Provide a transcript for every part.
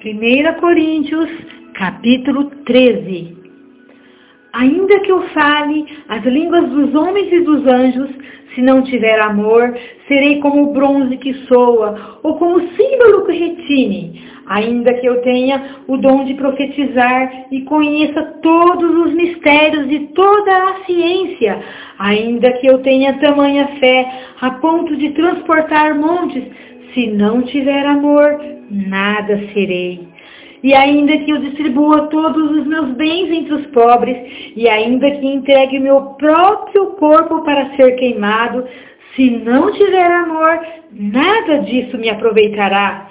1 Coríntios, capítulo 13. Ainda que eu fale as línguas dos homens e dos anjos, se não tiver amor, serei como o bronze que soa, ou como o símbolo que retine. Ainda que eu tenha o dom de profetizar e conheça todos os mistérios de toda a ciência, ainda que eu tenha tamanha fé a ponto de transportar montes, se não tiver amor, nada serei. E ainda que eu distribua todos os meus bens entre os pobres, e ainda que entregue meu próprio corpo para ser queimado, se não tiver amor, nada disso me aproveitará.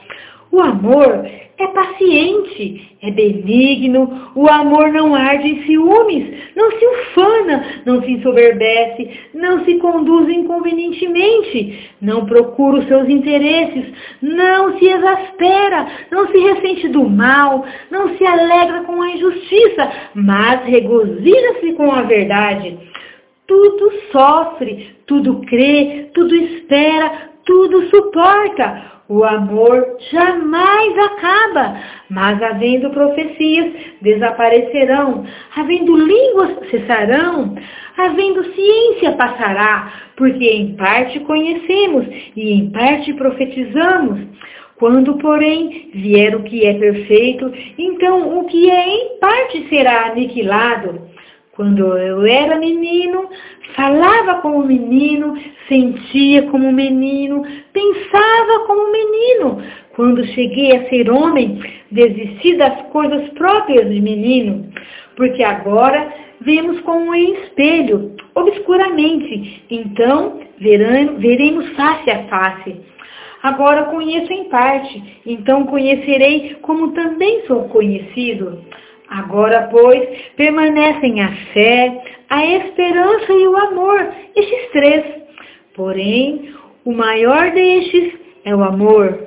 O amor é paciente, é benigno, o amor não arde em ciúmes, não se ufana, não se ensoberbece, não se conduz inconvenientemente, não procura os seus interesses, não se exaspera, não se ressente do mal, não se alegra com a injustiça, mas regozija-se com a verdade. Tudo sofre, tudo crê, tudo espera, tudo suporta. O amor jamais acaba, mas havendo profecias, desaparecerão, havendo línguas, cessarão, havendo ciência, passará, porque em parte conhecemos e em parte profetizamos. Quando, porém, vier o que é perfeito, então o que é em parte será aniquilado. Quando eu era menino, falava como menino, sentia como menino, pensava como menino. Quando cheguei a ser homem, desisti das coisas próprias de menino, porque agora vemos como em espelho, obscuramente. Então veremos face a face. Agora conheço em parte, então conhecerei como também sou conhecido. Agora, pois, permanecem a fé, a esperança e o amor, estes três. Porém, o maior destes é o amor.